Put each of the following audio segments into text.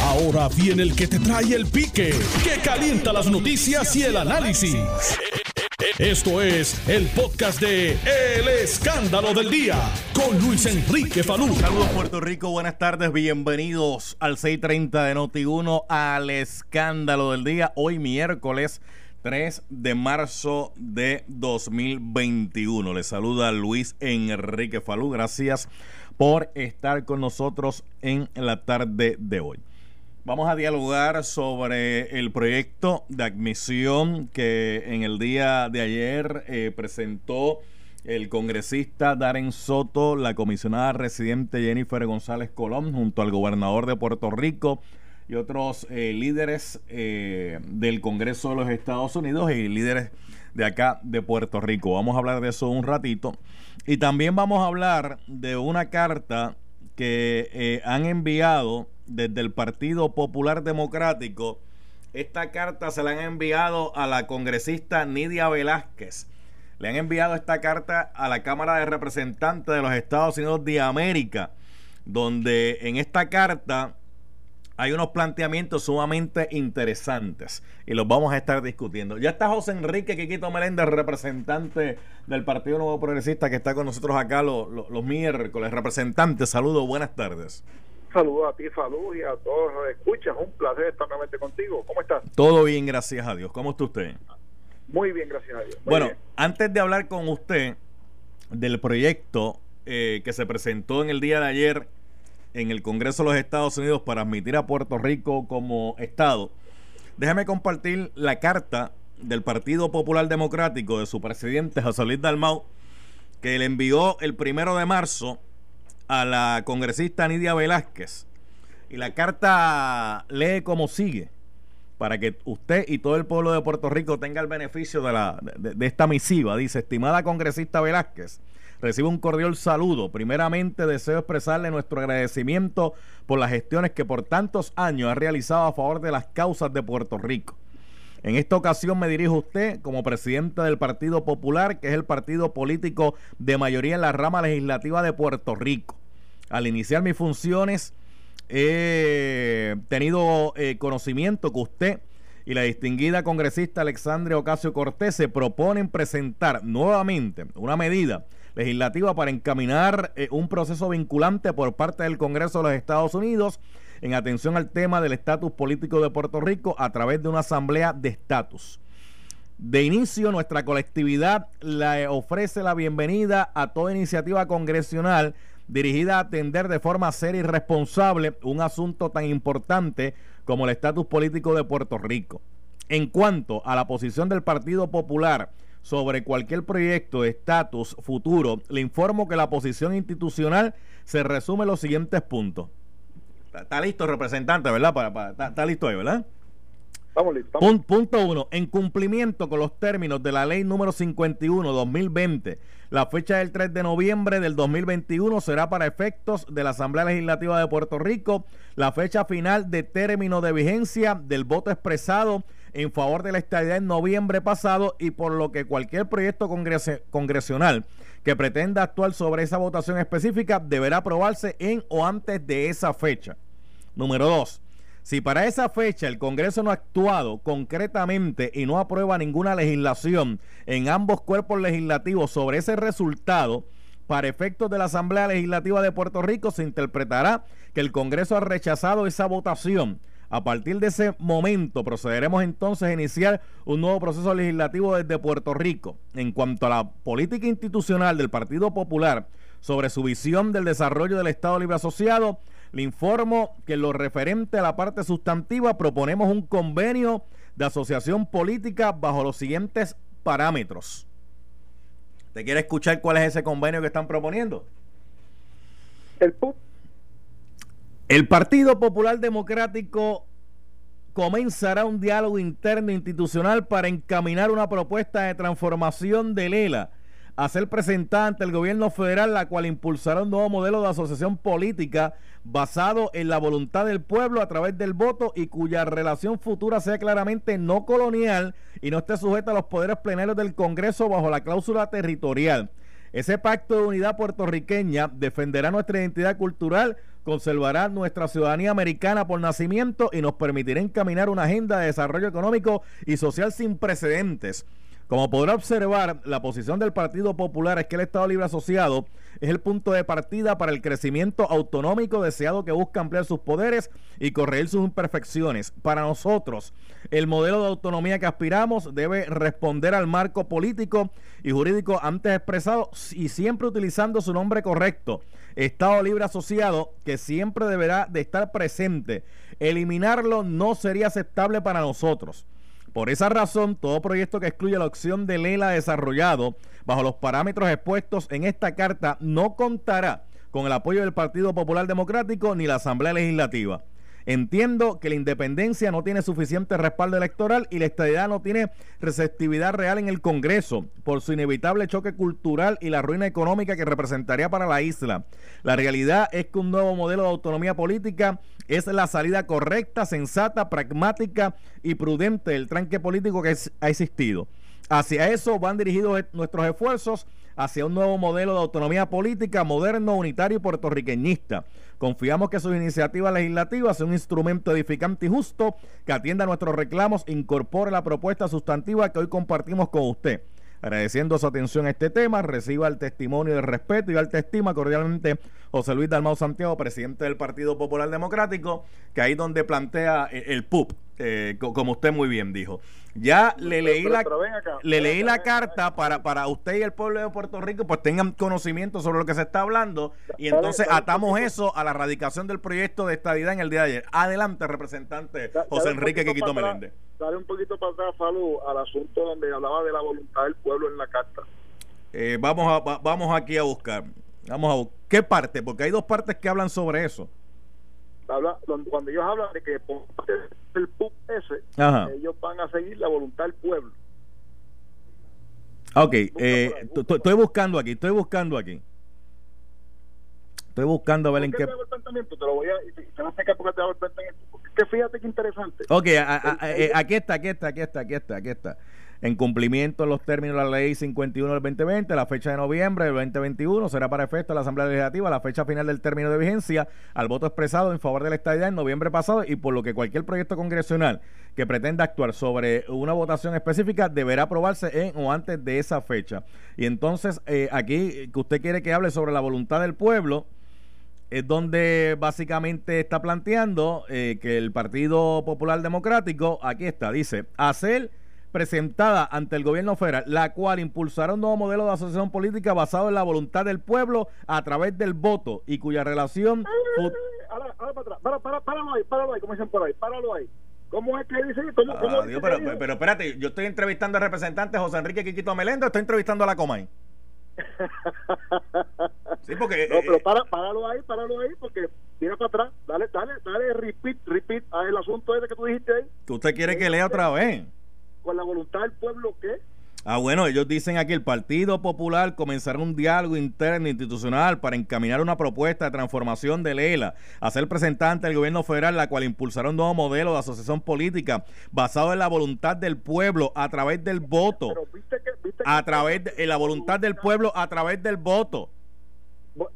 Ahora viene el que te trae el pique, que calienta las noticias y el análisis. Esto es el podcast de El Escándalo del Día con Luis Enrique Falú. Saludos Puerto Rico, buenas tardes, bienvenidos al 630 de Noti1 al Escándalo del Día. Hoy miércoles 3 de marzo de 2021. Les saluda Luis Enrique Falú. Gracias por estar con nosotros en la tarde de hoy. Vamos a dialogar sobre el proyecto de admisión que en el día de ayer eh, presentó el congresista Darren Soto, la comisionada residente Jennifer González Colón, junto al gobernador de Puerto Rico, y otros eh, líderes eh, del Congreso de los Estados Unidos y líderes de acá de Puerto Rico. Vamos a hablar de eso un ratito. Y también vamos a hablar de una carta que eh, han enviado desde el Partido Popular Democrático. Esta carta se la han enviado a la congresista Nidia Velázquez. Le han enviado esta carta a la Cámara de Representantes de los Estados Unidos de América, donde en esta carta hay unos planteamientos sumamente interesantes y los vamos a estar discutiendo. Ya está José Enrique Quiquito Meléndez, representante del Partido Nuevo Progresista, que está con nosotros acá los, los, miércoles. Representante, saludos, buenas tardes. Saludos a ti, Salud, y a todos los escuchas. Un placer estar nuevamente contigo. ¿Cómo estás? Todo bien, gracias a Dios. ¿Cómo está usted? Muy bien, gracias a Dios. bueno, antes de hablar con usted del proyecto eh, que se presentó en el día de ayer en el Congreso de los Estados Unidos para admitir a Puerto Rico como Estado, déjame compartir la carta del Partido Popular Democrático de su presidente José Luis Dalmau, que le envió el primero de marzo a la congresista Nidia Velázquez. Y la carta lee como sigue, para que usted y todo el pueblo de Puerto Rico tenga el beneficio de, la, de esta misiva. Dice, estimada congresista Velázquez, Recibo un cordial saludo. Primeramente deseo expresarle nuestro agradecimiento por las gestiones que por tantos años ha realizado a favor de las causas de Puerto Rico. En esta ocasión me dirijo a usted como presidente del Partido Popular, que es el partido político de mayoría en la rama legislativa de Puerto Rico. Al iniciar mis funciones he tenido eh, conocimiento que usted y la distinguida congresista Alexandria Ocasio Cortés se proponen presentar nuevamente una medida legislativa para encaminar eh, un proceso vinculante por parte del Congreso de los Estados Unidos en atención al tema del estatus político de Puerto Rico a través de una asamblea de estatus. De inicio, nuestra colectividad le ofrece la bienvenida a toda iniciativa congresional dirigida a atender de forma seria y responsable un asunto tan importante como el estatus político de Puerto Rico. En cuanto a la posición del Partido Popular sobre cualquier proyecto de estatus futuro, le informo que la posición institucional se resume en los siguientes puntos. Está, listo, representante, ¿verdad? Para, está, listo ahí, ¿verdad? Vamos listo. Punto uno. En cumplimiento con los términos de la ley número 51-2020, la fecha del 3 de noviembre del 2021 será para efectos de la Asamblea Legislativa de Puerto Rico la fecha final de término de vigencia del voto expresado en favor de la estadía en noviembre pasado y por lo que cualquier proyecto congresional que pretenda actuar sobre esa votación específica deberá aprobarse en o antes de esa fecha. Número dos, si para esa fecha el Congreso no ha actuado concretamente y no aprueba ninguna legislación en ambos cuerpos legislativos sobre ese resultado, para efectos de la Asamblea Legislativa de Puerto Rico se interpretará que el Congreso ha rechazado esa votación a partir de ese momento procederemos entonces a iniciar un nuevo proceso legislativo desde Puerto Rico. En cuanto a la política institucional del Partido Popular sobre su visión del desarrollo del Estado Libre Asociado, le informo que en lo referente a la parte sustantiva proponemos un convenio de asociación política bajo los siguientes parámetros. ¿Te quiere escuchar cuál es ese convenio que están proponiendo? El PUP el Partido Popular Democrático comenzará un diálogo interno institucional para encaminar una propuesta de transformación de Lela a ser presentada ante el gobierno federal, la cual impulsará un nuevo modelo de asociación política basado en la voluntad del pueblo a través del voto y cuya relación futura sea claramente no colonial y no esté sujeta a los poderes plenarios del Congreso bajo la cláusula territorial. Ese pacto de unidad puertorriqueña defenderá nuestra identidad cultural, conservará nuestra ciudadanía americana por nacimiento y nos permitirá encaminar una agenda de desarrollo económico y social sin precedentes. Como podrá observar, la posición del Partido Popular es que el Estado Libre Asociado es el punto de partida para el crecimiento autonómico deseado que busca ampliar sus poderes y corregir sus imperfecciones. Para nosotros, el modelo de autonomía que aspiramos debe responder al marco político y jurídico antes expresado y siempre utilizando su nombre correcto. Estado Libre Asociado que siempre deberá de estar presente. Eliminarlo no sería aceptable para nosotros. Por esa razón, todo proyecto que excluya la opción de Lela desarrollado bajo los parámetros expuestos en esta carta no contará con el apoyo del Partido Popular Democrático ni la Asamblea Legislativa. Entiendo que la independencia no tiene suficiente respaldo electoral y la estadidad no tiene receptividad real en el Congreso por su inevitable choque cultural y la ruina económica que representaría para la isla. La realidad es que un nuevo modelo de autonomía política es la salida correcta, sensata, pragmática y prudente del tranque político que ha existido. Hacia eso van dirigidos nuestros esfuerzos hacia un nuevo modelo de autonomía política moderno, unitario y puertorriqueñista. Confiamos que sus iniciativas legislativas sea un instrumento edificante y justo que atienda a nuestros reclamos e incorpore la propuesta sustantiva que hoy compartimos con usted. Agradeciendo su atención a este tema, reciba el testimonio de respeto y alta estima cordialmente José Luis Dalmau Santiago, presidente del Partido Popular Democrático, que ahí donde plantea el PUP, eh, como usted muy bien dijo. Ya le leí la, le leí la carta para, para usted y el pueblo de Puerto Rico, pues tengan conocimiento sobre lo que se está hablando y entonces atamos eso a la radicación del proyecto de estadidad en el día de ayer. Adelante, representante José Enrique Quiquito Meléndez. Dale un poquito para atrás, Falú, al asunto donde hablaba de la voluntad del pueblo en la carta. Eh, vamos, a, vamos aquí a buscar. Vamos a buscar. ¿Qué parte? Porque hay dos partes que hablan sobre eso cuando ellos hablan de que el PUC ese, ellos van a seguir la voluntad del pueblo. Ok, eh, estoy buscando aquí, estoy buscando aquí. Estoy buscando a ver en qué. Te lo voy a. Te voy a porque te. Que fíjate qué interesante. Ok, eh, aquí está, aquí está, aquí está, aquí está, aquí está en cumplimiento de los términos de la ley 51 del 2020, la fecha de noviembre del 2021 será para efecto de la Asamblea Legislativa la fecha final del término de vigencia al voto expresado en favor de la estadidad en noviembre pasado y por lo que cualquier proyecto congresional que pretenda actuar sobre una votación específica deberá aprobarse en o antes de esa fecha. Y entonces eh, aquí que usted quiere que hable sobre la voluntad del pueblo, es donde básicamente está planteando eh, que el Partido Popular Democrático, aquí está, dice, hacer presentada ante el gobierno federal, la cual impulsará un nuevo modelo de asociación política basado en la voluntad del pueblo a través del voto y cuya relación... Ahora, ahora para atrás, para, para, páralo ahí, páralo ahí, como dicen por ahí, páralo ahí. ¿Cómo es que dice? ¿Cómo, cómo ah, pero, pero, espérate, yo estoy entrevistando al representante José Enrique Quiquito Melendo, estoy entrevistando a la Comay. sí, porque. No, pero eh, para, páralo ahí, páralo ahí, porque mira para atrás, dale, dale, dale, repeat, repeat a el asunto ese que tú dijiste ahí. Que usted quiere que lea otra vez con la voluntad del pueblo ¿qué? Ah, bueno, ellos dicen aquí el Partido Popular comenzará un diálogo interno institucional para encaminar una propuesta de transformación de Lela, a ser presentante del gobierno federal, la cual impulsará un nuevo modelo de asociación política basado en la voluntad del pueblo a través del voto. a través de la voluntad del pueblo a través del voto.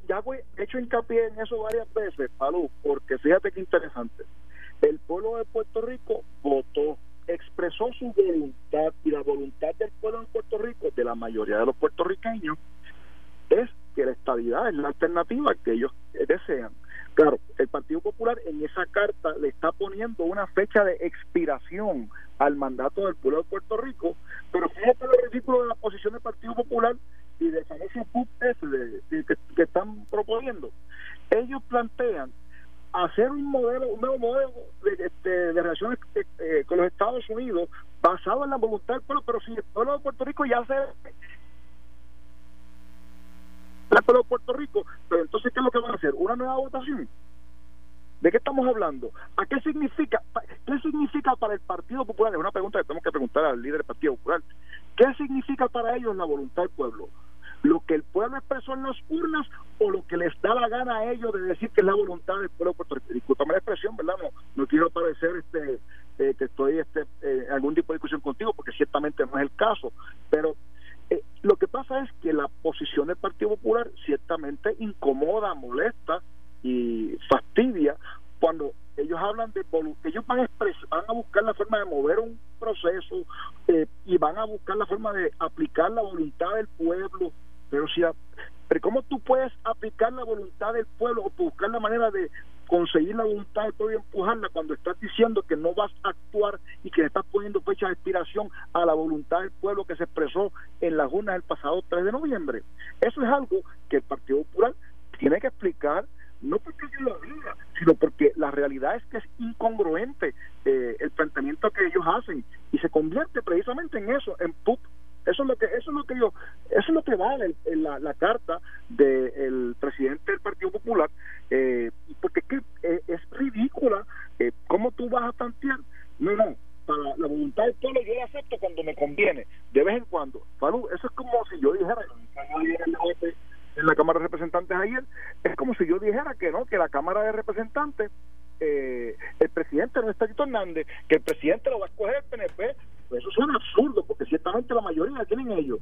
Ya he hecho hincapié en eso varias veces, Palú, porque fíjate qué interesante. El pueblo de Puerto Rico votó expresó su voluntad y la voluntad del pueblo de Puerto Rico, de la mayoría de los puertorriqueños, es que la estabilidad es la alternativa que ellos desean. Claro, el Partido Popular en esa carta le está poniendo una fecha de expiración al mandato del pueblo de Puerto Rico, pero fíjate lo ridículo de la posición del Partido Popular y de ese PUP que, que están proponiendo. Ellos plantean hacer un modelo, un nuevo modelo de, este, relaciones eh, eh, con los Estados Unidos basado en la voluntad del pueblo, pero si el pueblo de Puerto Rico ya se el pueblo de Puerto Rico, pero entonces ¿qué es lo que van a hacer? ¿Una nueva votación? ¿De qué estamos hablando? ¿A qué significa? ¿Qué significa para el Partido Popular? Es una pregunta que tenemos que preguntar al líder del Partido Popular. ¿Qué significa para ellos la voluntad del pueblo? Lo que el pueblo expresó en las urnas o lo que les da la gana a ellos de decir que es la voluntad del pueblo de Puerto Rico. Discúlpame la expresión, ¿verdad? No, no quiero parecer este, eh, que estoy este, eh, algún tipo de discusión contigo, porque ciertamente no es el caso, pero eh, lo que pasa es que la posición del Partido Popular ciertamente incomoda, molesta y hablan de ellos van a, van a buscar la forma de mover un proceso eh, y van a buscar la forma de aplicar la voluntad del pueblo pero si pero cómo tú puedes aplicar la voluntad del pueblo o buscar la manera de conseguir la voluntad del pueblo y empujarla cuando estás diciendo que no vas a actuar y que estás poniendo fecha de expiración a la voluntad del pueblo que se expresó en la urnas del pasado 3 de noviembre. Eso es algo que el Partido Popular tiene que explicar no porque yo lo diga, sino porque la realidad es que es incongruente eh, el planteamiento que ellos hacen y se convierte precisamente en eso, en PUP. Eso es lo que eso es lo que yo eso es lo que vale la, carta del presidente del Partido Popular eh, porque es que eh, es ridícula eh, cómo tú vas a plantear no no para la voluntad del pueblo yo la acepto cuando me conviene de vez en cuando. Falú, eso es como si yo dijera en la Cámara de Representantes ayer, es como si yo dijera que no, que la Cámara de Representantes, eh, el presidente no está Hernández, que el presidente lo va a escoger el PNP, eso suena absurdo, porque ciertamente la mayoría tienen ellos.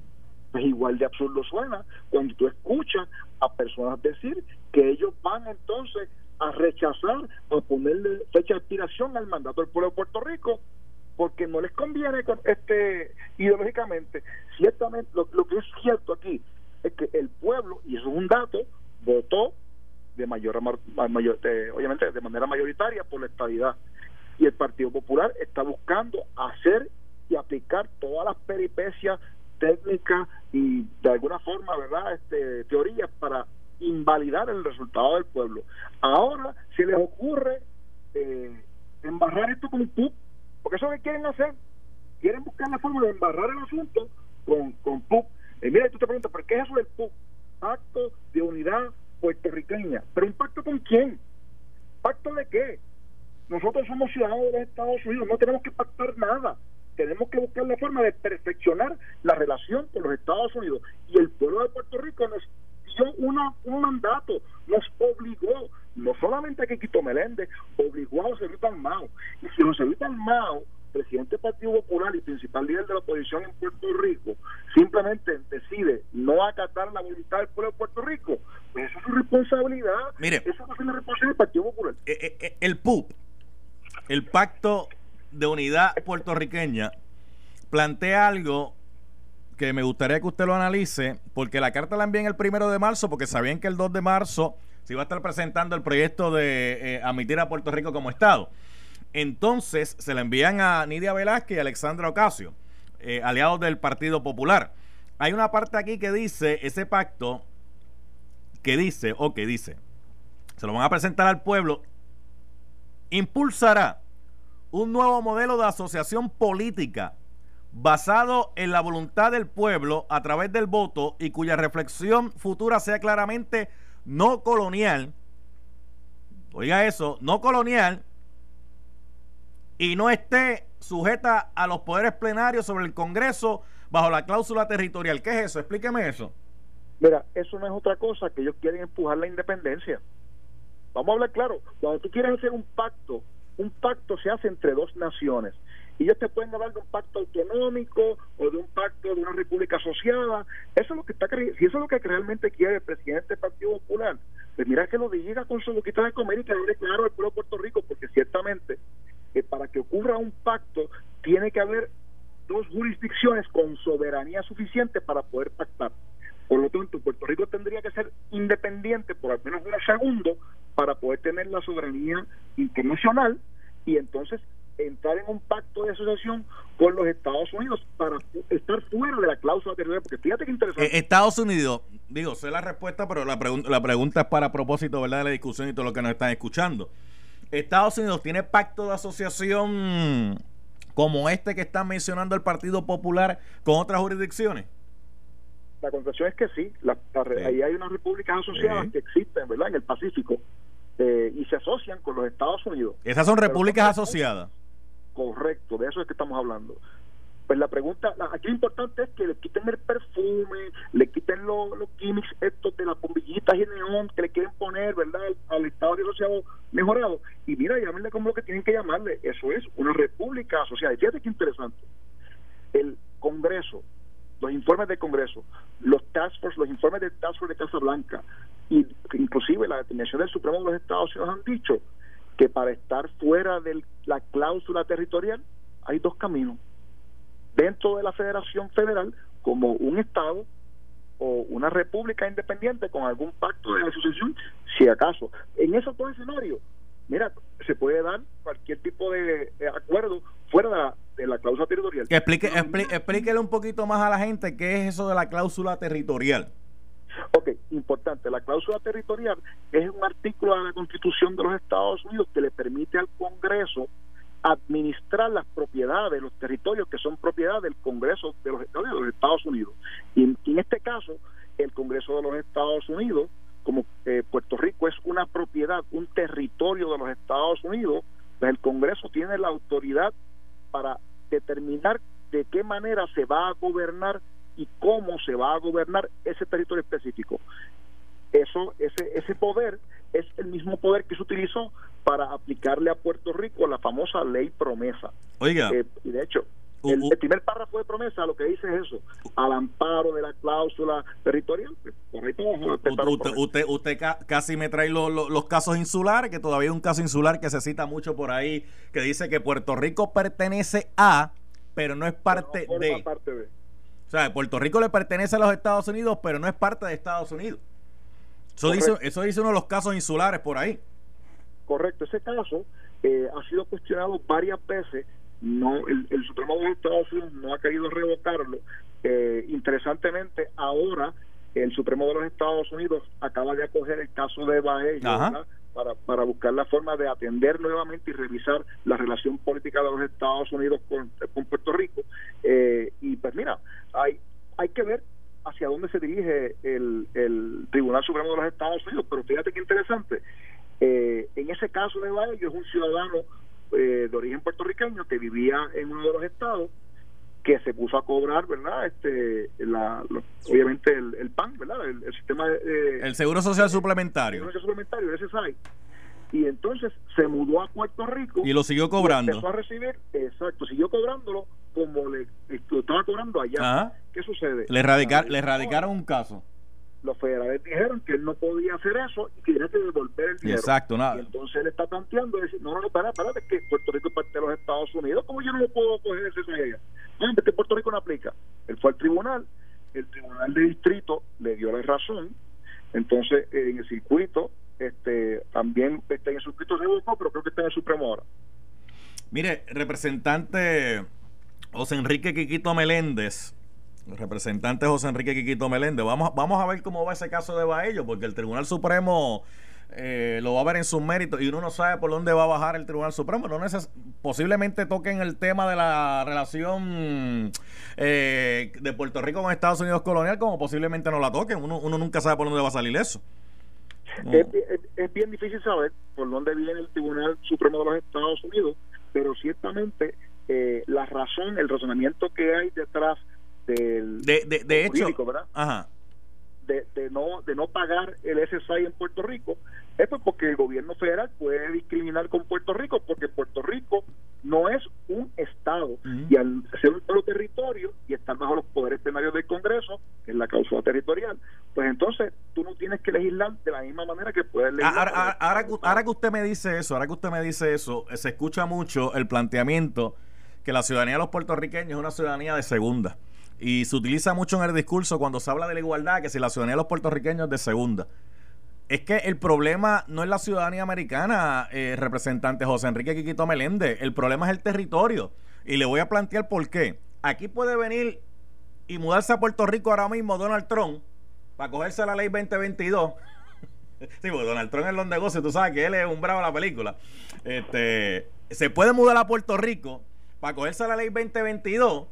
Pues igual de absurdo suena cuando tú escuchas a personas decir que ellos van entonces a rechazar a ponerle fecha de expiración al mandato del pueblo de Puerto Rico porque no les conviene este ideológicamente ciertamente lo, que es cierto aquí es que el pueblo, y eso es un dato, votó de mayor, mayor obviamente de manera mayoritaria por la estabilidad. Y el Partido Popular está buscando hacer y aplicar todas las peripecias técnicas y de alguna forma, ¿verdad?, este, teorías para invalidar el resultado del pueblo. Ahora se les ocurre eh, embarrar esto con PUC, porque eso es lo que quieren hacer. Quieren buscar la forma de embarrar el asunto con, con PUC y mira, tú te preguntas, ¿por qué es eso del Pacto de Unidad Puertorriqueña. ¿Pero un pacto con quién? ¿Pacto de qué? Nosotros somos ciudadanos de los Estados Unidos, no tenemos que pactar nada. Tenemos que buscar la forma de perfeccionar la relación con los Estados Unidos. Y el pueblo de Puerto Rico nos dio una, un mandato, nos obligó, no solamente a que Quito Meléndez, obligó a José Luis Mao. Y si José Luis Mao presidente del Partido Popular y principal líder de la oposición en Puerto Rico simplemente decide no acatar la voluntad del pueblo de Puerto Rico, pues eso es su responsabilidad. Mire, eso es la responsabilidad del Partido Popular. Eh, eh, eh, el PUP, el Pacto de Unidad Puertorriqueña, plantea algo que me gustaría que usted lo analice, porque la carta la envían el primero de marzo, porque sabían que el 2 de marzo se iba a estar presentando el proyecto de admitir a Puerto Rico como Estado. Entonces se la envían a Nidia Velázquez y Alexandra Ocasio, eh, aliados del Partido Popular. Hay una parte aquí que dice, ese pacto, que dice, o que dice, se lo van a presentar al pueblo, impulsará un nuevo modelo de asociación política basado en la voluntad del pueblo a través del voto y cuya reflexión futura sea claramente no colonial. Oiga eso, no colonial, y no esté sujeta a los poderes plenarios sobre el Congreso bajo la cláusula territorial. ¿Qué es eso? Explíqueme eso. Mira, eso no es otra cosa que ellos quieren empujar la independencia. Vamos a hablar claro. Cuando tú quieres hacer un pacto, un pacto se hace entre dos naciones. Y ellos te pueden hablar de un pacto autonómico o de un pacto de una república asociada. Eso es lo que está si eso es lo que realmente quiere el presidente del Partido Popular, pues mira que lo diga con su boquita de comer y que hable claro al pueblo de Puerto Rico, porque ciertamente que para que ocurra un pacto tiene que haber dos jurisdicciones con soberanía suficiente para poder pactar. Por lo tanto, Puerto Rico tendría que ser independiente por al menos un segundo para poder tener la soberanía internacional y entonces entrar en un pacto de asociación con los Estados Unidos para estar fuera de la cláusula territorial. Porque fíjate que interesante. Eh, Estados Unidos, digo, sé la respuesta, pero la, la pregunta es para propósito ¿verdad? de la discusión y todo lo que nos están escuchando. Estados Unidos tiene pacto de asociación como este que está mencionando el Partido Popular con otras jurisdicciones? La concesión es que sí. Ahí hay unas repúblicas asociadas que existen, ¿verdad? En el Pacífico eh, y se asocian con los Estados Unidos. ¿Esas son repúblicas asociadas? Correcto, de eso es que estamos hablando. Pues la pregunta, aquí lo importante es que le quiten el perfume, le quiten los, los químicos estos de las bombillitas y neón que le quieren poner, ¿verdad?, al, Estado asociado mejorado. Y mira, llámenle como lo que tienen que llamarle. Eso es una república asociada. Y fíjate qué interesante. El Congreso, los informes del Congreso, los task force, los informes del task force de Casa Blanca, y inclusive la determinación del Supremo de los Estados Unidos han dicho que para estar fuera de la cláusula territorial hay dos caminos. Dentro de la Federación Federal, como un Estado o una república independiente con algún pacto de asociación, si acaso. En esos dos escenarios, mira, se puede dar cualquier tipo de acuerdo fuera de la, de la cláusula territorial. Que explique, explíquele un poquito más a la gente qué es eso de la cláusula territorial. Ok, importante. La cláusula territorial es un artículo de la Constitución de los Estados Unidos que le permite al Congreso administrar las propiedades, los territorios que son propiedad del Congreso de los, Estados, Unidos. Y en, este caso, el Congreso de los Estados Unidos, como eh, Puerto Rico es una propiedad, un territorio de los Estados Unidos, pues el Congreso tiene la autoridad para determinar de qué manera se va a gobernar y cómo se va a gobernar ese territorio específico. Eso, ese, ese poder es el mismo poder que se utilizó para aplicarle a Puerto Rico la famosa ley promesa. Oiga. Eh, y de hecho, el, primer párrafo de promesa lo que dice es eso, al amparo de la cláusula territorial. Pues, usted, usted, casi me trae los casos insulares, que todavía hay un caso insular que se cita mucho por ahí, que dice que Puerto Rico pertenece a, pero no es parte, de. parte de. O sea, Puerto Rico le pertenece a los Estados Unidos, pero no es parte de Estados Unidos. Eso dice, eso dice uno de los casos insulares por ahí. Correcto, ese caso eh, ha sido cuestionado varias veces. No, el, Supremo de los Estados Unidos no ha querido revocarlo. Eh, interesantemente, ahora el Supremo de los Estados Unidos acaba de acoger el caso de Baello para, para buscar la forma de atender nuevamente y revisar la relación política de los Estados Unidos con, con Puerto Rico. Eh, y pues mira, hay, hay que ver hacia dónde se dirige el, el Tribunal Supremo de los Estados Unidos, pero fíjate qué interesante. Eh, en ese caso de Baello es un ciudadano eh, de origen puertorriqueño que vivía en uno de los estados que se puso a cobrar, ¿verdad? Este, la, obviamente el, PAN, ¿verdad? El, sistema de, el Seguro Social Suplementario. El Seguro Suplementario, ese SAI. Y entonces se mudó a Puerto Rico. Y lo siguió cobrando. empezó a recibir, exacto, siguió cobrándolo como le estaba cobrando allá. ¿Qué sucede? Le, radicar, le radicaron un caso. Los federales dijeron que él no podía hacer eso y que tenía que devolver el dinero. Exacto, nada. Y entonces él está planteando, decir, no, no, no, para, para, que Puerto Rico es parte de los Estados Unidos, ¿cómo yo no lo puedo coger ese allá? No, es que Puerto Rico no aplica. Él fue al tribunal, el tribunal de distrito le dio la razón, entonces en el circuito, este también está en el circuito revocó, pero creo que está en el Supremo ahora. Mire, representante José Enrique Quiquito Meléndez, el representante José Enrique Quiquito Meléndez, vamos, vamos a ver cómo va ese caso de Baello, porque el Tribunal Supremo eh, lo va a ver en sus méritos y uno no sabe por dónde va a bajar el Tribunal Supremo. No posiblemente toquen el tema de la relación eh, de Puerto Rico con Estados Unidos colonial, como posiblemente no la toquen. Uno, uno nunca sabe por dónde va a salir eso. Es, es, bien difícil saber por dónde viene el Tribunal Supremo de los Estados Unidos, pero ciertamente eh, la razón, el razonamiento que hay detrás del de, de, hecho De, de, no de no pagar el SSI en Puerto Rico es pues porque el gobierno federal puede discriminar con Puerto Rico porque Puerto Rico no es un estado y al ser un solo territorio y estar bajo los poderes plenarios del Congreso que es la causa territorial pues entonces tú no tienes que legislar de la misma manera que puedes legislar ahora, ahora, ahora que usted me dice eso ahora que usted me dice eso se escucha mucho el planteamiento que la ciudadanía de los puertorriqueños es una ciudadanía de segunda. Y se utiliza mucho en el discurso cuando se habla de la igualdad, que si la ciudadanía de los puertorriqueños es de segunda. Es que el problema no es la ciudadanía americana, eh, representante José Enrique Quiquito Meléndez. El problema es el territorio. Y le voy a plantear por qué. Aquí puede venir y mudarse a Puerto Rico ahora mismo Donald Trump para cogerse la ley 2022. sí, porque Donald Trump en los negocios, tú sabes que él es un bravo de la película. Este, se puede mudar a Puerto Rico para cogerse la ley 2022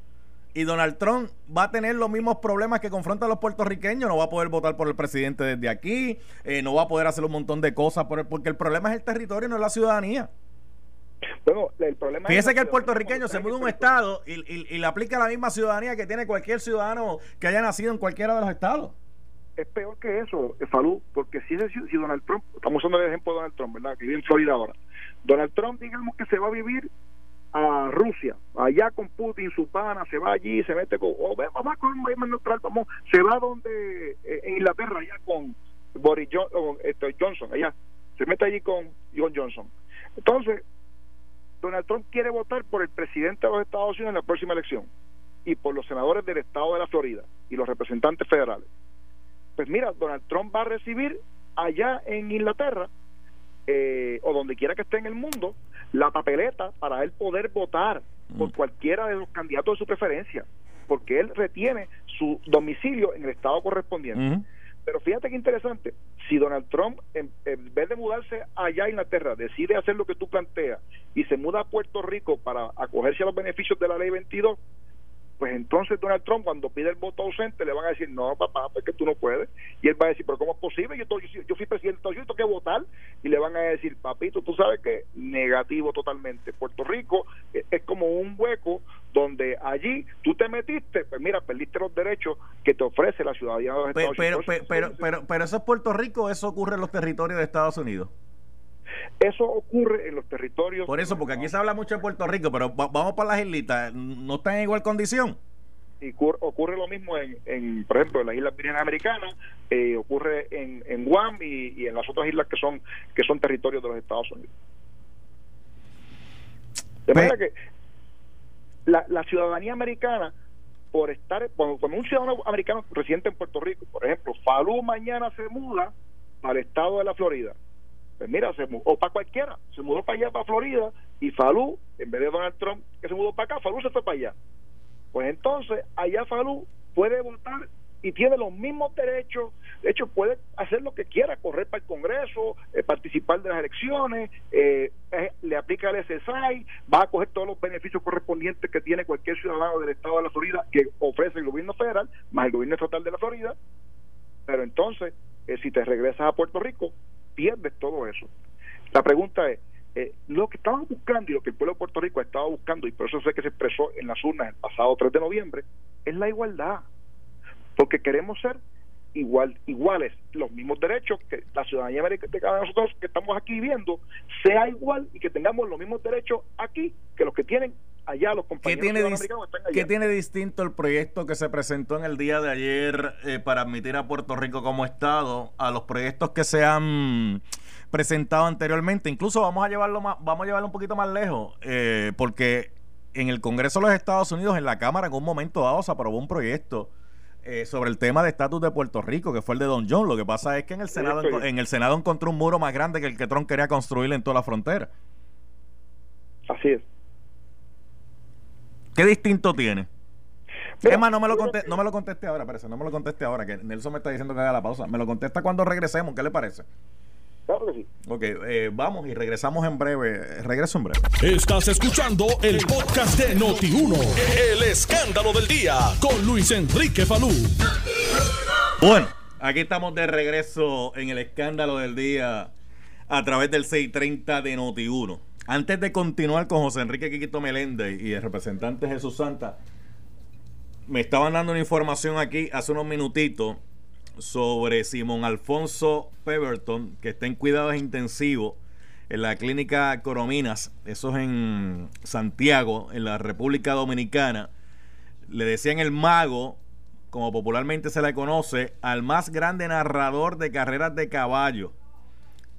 y Donald Trump va a tener los mismos problemas que confrontan los puertorriqueños, no va a poder votar por el presidente desde aquí, eh, no va a poder hacer un montón de cosas, por porque el problema es el territorio, no es la ciudadanía. Bueno, el problema Fíjese que el puertorriqueño se muda a un estado y, y, le aplica la misma ciudadanía que tiene cualquier ciudadano que haya nacido en cualquiera de los estados. Es peor que eso, Falú, porque si, si Donald Trump, estamos usando el ejemplo de Donald Trump, ¿verdad? Que vive en Florida ahora. Donald Trump, digamos que se va a vivir a Rusia, allá con Putin, su pana, se va allí, se mete con, oh, vamos con un país neutral, vamos, se va donde, eh, en Inglaterra, allá con Boris este, Johnson, allá, se mete allí con John Johnson. Entonces, Donald Trump quiere votar por el presidente de los Estados Unidos en la próxima elección y por los senadores del estado de la Florida y los representantes federales. Pues mira, Donald Trump va a recibir allá en Inglaterra eh, o donde quiera que esté en el mundo la papeleta para él poder votar por mm. cualquiera de los candidatos de su preferencia, porque él retiene su domicilio en el estado correspondiente. Pero fíjate qué interesante, si Donald Trump, en, vez de mudarse allá a Inglaterra, decide hacer lo que tú planteas y se muda a Puerto Rico para acogerse a los beneficios de la ley 22, pues entonces Donald Trump cuando pide el voto ausente le van a decir, no papá, porque tú no puedes. Y él va a decir, pero ¿cómo es posible? Yo, yo, fui presidente, yo tengo que votar. Y le van a decir, papito, tú sabes que negativo totalmente. Puerto Rico es, como un hueco donde allí tú te metiste, pues mira, perdiste los derechos que te ofrece la ciudadanía de los Estados Unidos. Pero, pero, pero, pero, eso es Puerto Rico, eso ocurre en los territorios de Estados Unidos. Eso ocurre en los territorios. Por eso, porque aquí se habla mucho de Puerto Rico, pero vamos para las islitas, ¿no están en igual condición? Y ocurre lo mismo en, por ejemplo, en las Islas Vírgenes Americanas, eh, ocurre en, en Guam y, en las otras islas que son que son territorios de los Estados Unidos. De manera que la, la ciudadanía americana, por estar, cuando, cuando, un ciudadano americano residente en Puerto Rico, por ejemplo, Falú mañana se muda al estado de la Florida, pues mira, se o para cualquiera, se mudó para allá, para Florida, y Falú, en vez de Donald Trump, que se mudó para acá, Falú se fue para allá. Pues entonces, allá Falú puede votar y tiene los mismos derechos, de hecho puede hacer lo que quiera, correr para el Congreso, eh, participar de las elecciones, eh, le aplica el SSI, va a coger todos los beneficios correspondientes que tiene cualquier ciudadano del estado de la Florida que ofrece el gobierno federal, más el gobierno estatal de la Florida, pero entonces, eh, si te regresas a Puerto Rico, pierdes todo eso. La pregunta es, eh, lo que estaban buscando y lo que el pueblo de Puerto Rico estaba buscando, y por eso sé que se expresó en las urnas el pasado 3 de noviembre, es la igualdad. Porque queremos ser igual iguales, los mismos derechos que la ciudadanía de cada nosotros que estamos aquí viviendo sea igual y que tengamos los mismos derechos aquí que los que tienen allá los compañeros ¿Qué tiene, americanos están allá. ¿Qué tiene distinto el proyecto que se presentó en el día de ayer eh, para admitir a Puerto Rico como Estado a los proyectos que se han presentado anteriormente? Incluso vamos a llevarlo más, vamos a llevarlo un poquito más lejos, eh, porque en el Congreso de los Estados Unidos, en la Cámara, en un momento dado se aprobó un proyecto eh, sobre el tema de estatus de Puerto Rico, que fue el de Don John. Lo que pasa es que en el Senado, en el Senado encontró un muro más grande que el que Trump quería construir en toda la frontera. Así es. ¿Qué distinto tiene? es más, no me, lo no me lo conteste ahora, parece, no me lo conteste ahora, que Nelson me está diciendo que haga la pausa. Me lo contesta cuando regresemos, ¿qué le parece? Claro que sí. Ok, eh, vamos y regresamos en breve. Regreso en breve. Estás escuchando el podcast de Noti1. El escándalo del día con Luis Enrique Falú. Bueno, aquí estamos de regreso en el escándalo del día a través del 630 de Noti1. Antes de continuar con José Enrique Quiquito Meléndez y el representante Jesús Santa, me estaban dando una información aquí hace unos minutitos sobre Simón Alfonso Peverton, que está en cuidados intensivos en la clínica Corominas, eso es en Santiago, en la República Dominicana. Le decían el mago, como popularmente se le conoce, al más grande narrador de carreras de caballo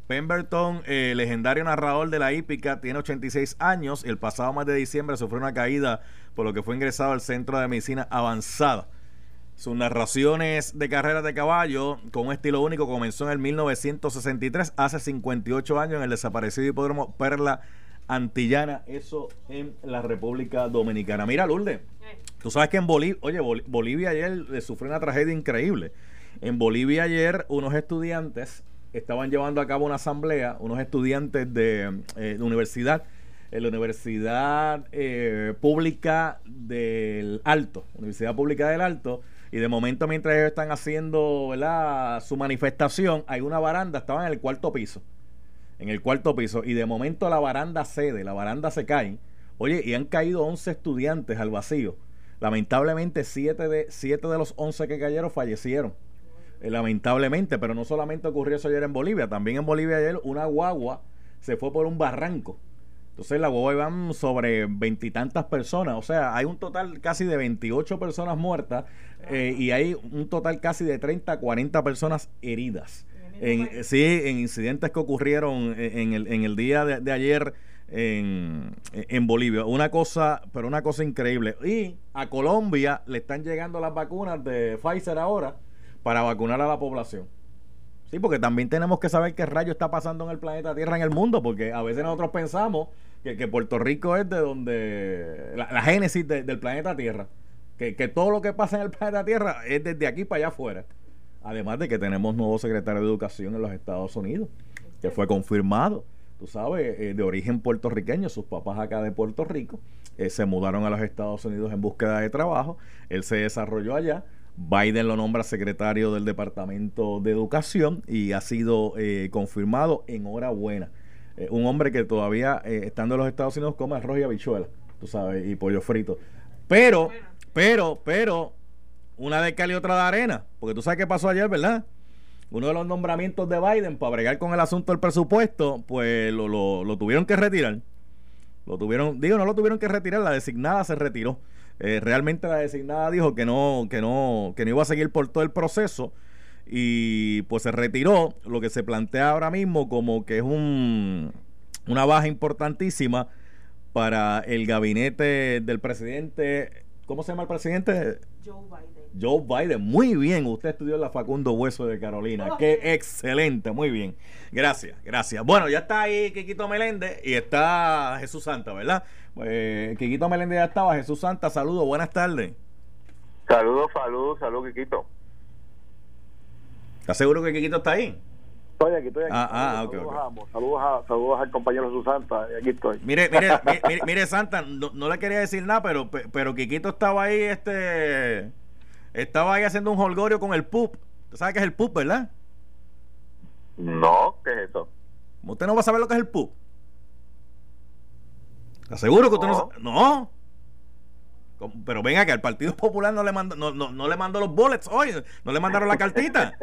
Pemberton, eh, legendario narrador de la hípica, tiene 86 años. El pasado mes de diciembre sufrió una caída, por lo que fue ingresado al Centro de Medicina Avanzada. Sus narraciones de carreras de caballo con un estilo único comenzó en el 1963, hace 58 años, en el desaparecido hipódromo Perla Antillana, eso en la República Dominicana. Mira, Lourdes, tú sabes que en Bolivia, oye, Bolivia ayer sufrió una tragedia increíble. En Bolivia ayer unos estudiantes estaban llevando a cabo una asamblea, unos estudiantes de, eh, universidad, en la Universidad eh, Pública del Alto, Universidad Pública del Alto, y de momento mientras ellos están haciendo su manifestación, hay una baranda, estaban en el cuarto piso, en el cuarto piso, y de momento la baranda cede, la baranda se cae, oye, y han caído 11 estudiantes al vacío. Lamentablemente, 7 de, siete de los 11 que cayeron fallecieron. Eh, lamentablemente, pero no solamente ocurrió eso ayer en Bolivia, también en Bolivia ayer una guagua se fue por un barranco. Entonces la guagua iban sobre veintitantas personas, o sea, hay un total casi de 28 personas muertas eh, y hay un total casi de 30, 40 personas heridas. en, sí, en incidentes que ocurrieron en el, en el día de, ayer en, en, Bolivia. Una cosa, pero una cosa increíble. Y a Colombia le están llegando las vacunas de Pfizer ahora para vacunar a la población. Sí, porque también tenemos que saber qué rayo está pasando en el planeta Tierra, en el mundo, porque a veces nosotros pensamos que, que Puerto Rico es de donde la, génesis del planeta Tierra, que, que todo lo que pasa en el planeta Tierra es desde aquí para allá afuera. Además de que tenemos nuevo secretario de Educación en los Estados Unidos, que fue confirmado, tú sabes, eh, de origen puertorriqueño, sus papás acá de Puerto Rico, eh, se mudaron a los Estados Unidos en búsqueda de trabajo, él se desarrolló allá, Biden lo nombra secretario del Departamento de Educación y ha sido eh, confirmado. Enhorabuena. un hombre que todavía, estando en los Estados Unidos, come arroz y habichuela, tú sabes, y pollo frito. Pero, pero, pero, una de cal y otra de arena. Porque tú sabes qué pasó ayer, ¿verdad? Uno de los nombramientos de Biden para bregar con el asunto del presupuesto, pues lo, lo, tuvieron que retirar. Lo tuvieron, digo, no lo tuvieron que retirar, la designada se retiró. Eh, realmente la designada dijo que no, que no, que no iba a seguir por todo el proceso y pues se retiró. Lo que se plantea ahora mismo como que es un, una baja importantísima para el gabinete del presidente. ¿Cómo se llama el presidente? Biden. Joe Biden, muy bien. Usted estudió en la Facundo Hueso de Carolina. Oh, Qué excelente, muy bien. Gracias, gracias. Bueno, ya está ahí Quiquito Meléndez y está Jesús Santa, ¿verdad? Eh, Quiquito Meléndez ya estaba. Jesús Santa, saludos, buenas tardes. Saludos, saludos, saludos, Quiquito. ¿Estás seguro que Quiquito está ahí? Estoy aquí, estoy aquí. Ah, ah, saludos, saludos, al compañero Jesús Santa, aquí estoy. Mire, mire, mire, mire, Santa, no, no, le quería decir nada, pero, pero Quiquito estaba ahí, este estaba ahí haciendo un holgorio con el pup. ¿Usted sabe qué es el pup, verdad? No, ¿qué es eso? ¿Usted no va a saber lo que es el pup? ¿Aseguro que usted no sabe? No. Pero venga, que al Partido Popular no le mandó, no, no, le mandó los bullets hoy, no le mandaron la cartita.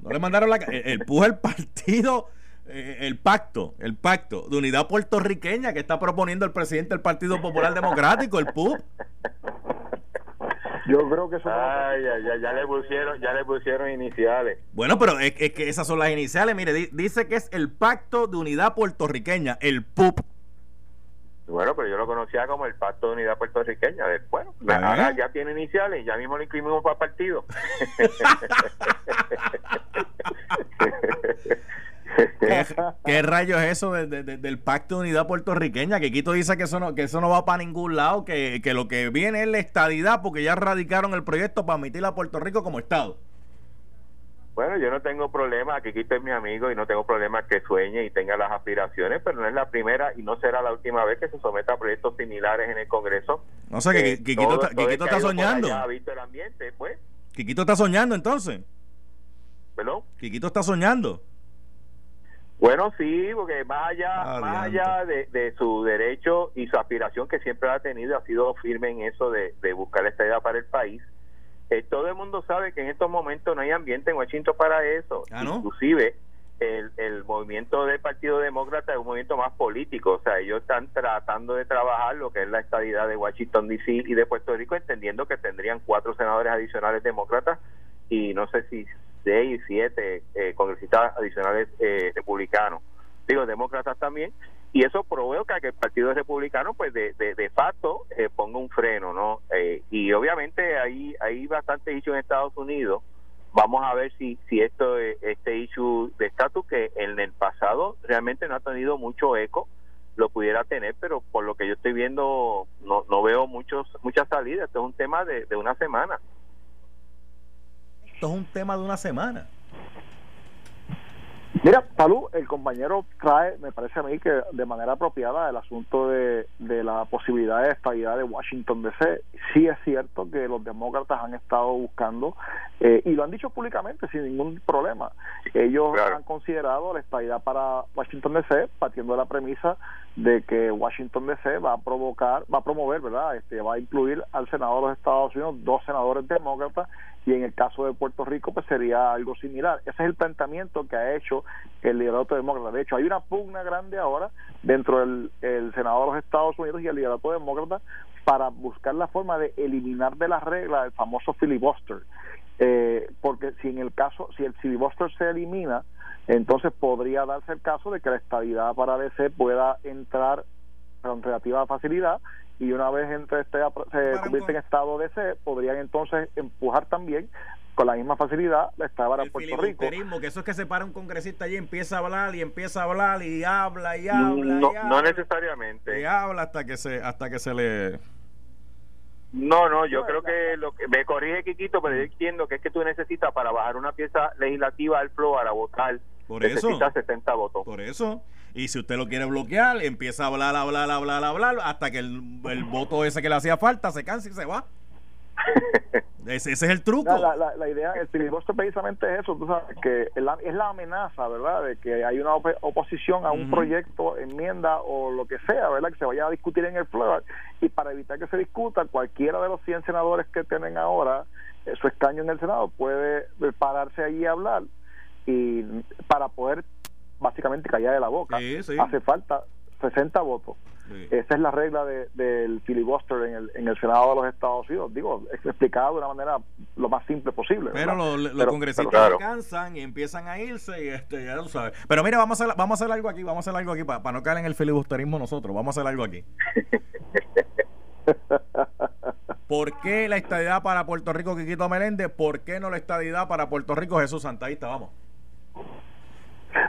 No le mandaron la el, el PUP el partido, eh, el pacto, el pacto de unidad puertorriqueña que está proponiendo el presidente del Partido Popular Democrático, el PUP. Yo creo que eso. Ay, ya, ya, le pusieron, ya le pusieron iniciales. Bueno, pero es, que esas son las iniciales. Mire, dice que es el Pacto de Unidad Puertorriqueña, el PUP. Bueno, pero yo lo conocía como el Pacto de Unidad Puertorriqueña. Después, ahora ya tiene iniciales, ya mismo lo inscribimos para el partido. ¿Qué, rayos es eso del Pacto de Unidad Puertorriqueña? Que Quito dice que eso no, que eso no va para ningún lado, que, lo que viene es la estadidad, porque ya radicaron el proyecto para admitir a Puerto Rico como Estado. Bueno, yo no tengo problema, que Quito es mi amigo y no tengo problema que sueñe y tenga las aspiraciones, pero no es la primera y no será la última vez que se someta a proyectos similares en el Congreso. No sé, que, Quiquito, está, soñando. Ha visto el ambiente, pues. Quiquito está soñando entonces. ¿Perdón? Quiquito está soñando. Bueno, sí, porque más allá, más allá de, su derecho y su aspiración que siempre ha tenido, ha sido firme en eso de, buscar esta idea para el país. Eh, todo el mundo sabe que en estos momentos no hay ambiente en Washington para eso. Ah, Inclusive el, el movimiento del Partido Demócrata es un movimiento más político, o sea, ellos están tratando de trabajar lo que es la estadidad de Washington DC y de Puerto Rico, entendiendo que tendrían cuatro senadores adicionales demócratas y no sé si seis, siete eh, congresistas adicionales eh, republicanos, digo, demócratas también, y eso provoca que el Partido Republicano, pues de, de, facto, eh, ponga un freno, ¿no? Eh, y obviamente hay, hay bastante issue en Estados Unidos. Vamos a ver si, si esto este issue de estatus, que en el pasado realmente no ha tenido mucho eco, lo pudiera tener, pero por lo que yo estoy viendo, no, no veo muchos muchas salidas. Esto es un tema de, de una semana esto es un tema de una semana. Mira, Salud, el compañero trae, me parece a mí que de manera apropiada el asunto de, de la posibilidad de estabilidad de Washington DC. Sí es cierto que los demócratas han estado buscando, eh, y lo han dicho públicamente sin ningún problema, ellos han considerado la estabilidad para Washington DC partiendo de la premisa de que Washington DC va a provocar, va a promover, ¿verdad? Este, va a incluir al senador de los Estados Unidos, dos senadores demócratas y en el caso de Puerto Rico pues sería algo similar. Ese es el planteamiento que ha hecho el liderato demócrata. De hecho, hay una pugna grande ahora dentro del el Senado de los Estados Unidos y el liderato demócrata para buscar la forma de eliminar de la regla el famoso filibuster eh, porque si en el caso, si el filibuster se elimina, entonces podría darse el caso de que la estabilidad para DC pueda entrar con relativa facilidad y una vez entre este se convierte en estado DC, podrían entonces empujar también con la misma facilidad la estaba para Puerto Rico. que eso es que se para un congresista y empieza a hablar y empieza a hablar y habla y habla. No, y habla, no necesariamente. Y habla hasta que se hasta que se le no, no, yo creo que lo que me corrige Quiquito, pero yo entiendo que es que tú necesitas para bajar una pieza legislativa al floor a votar por eso, necesitas 70 votos. Por eso. Y si usted lo quiere bloquear, empieza a hablar, hablar, hablar, hablar, hasta que el, el voto ese que le hacía falta se canse y se va. ese, es el truco. La, la, idea, el filibuster precisamente es eso, tú sabes, que es la, amenaza, ¿verdad?, de que hay una oposición a un proyecto, enmienda o lo que sea, ¿verdad?, que se vaya a discutir en el floor y para evitar que se discuta, cualquiera de los 100 senadores que tienen ahora eh, su escaño en el Senado puede pararse allí a hablar y para poder básicamente callar de la boca. Hace falta 60 votos. Esa es la regla del filibuster en el, en el Senado de los Estados Unidos. Digo, explicado de una manera lo más simple posible. Pero los, congresistas alcanzan y empiezan a irse y este, ya lo sabes. Pero mira, vamos a, hacer, vamos a hacer algo aquí, vamos a hacer algo aquí para, para no caer en el filibusterismo nosotros. Vamos a hacer algo aquí. ¿Por qué la estadidad para Puerto Rico, Quiquito Meléndez? ¿Por qué no la estadidad para Puerto Rico, Jesús Santaísta? Vamos.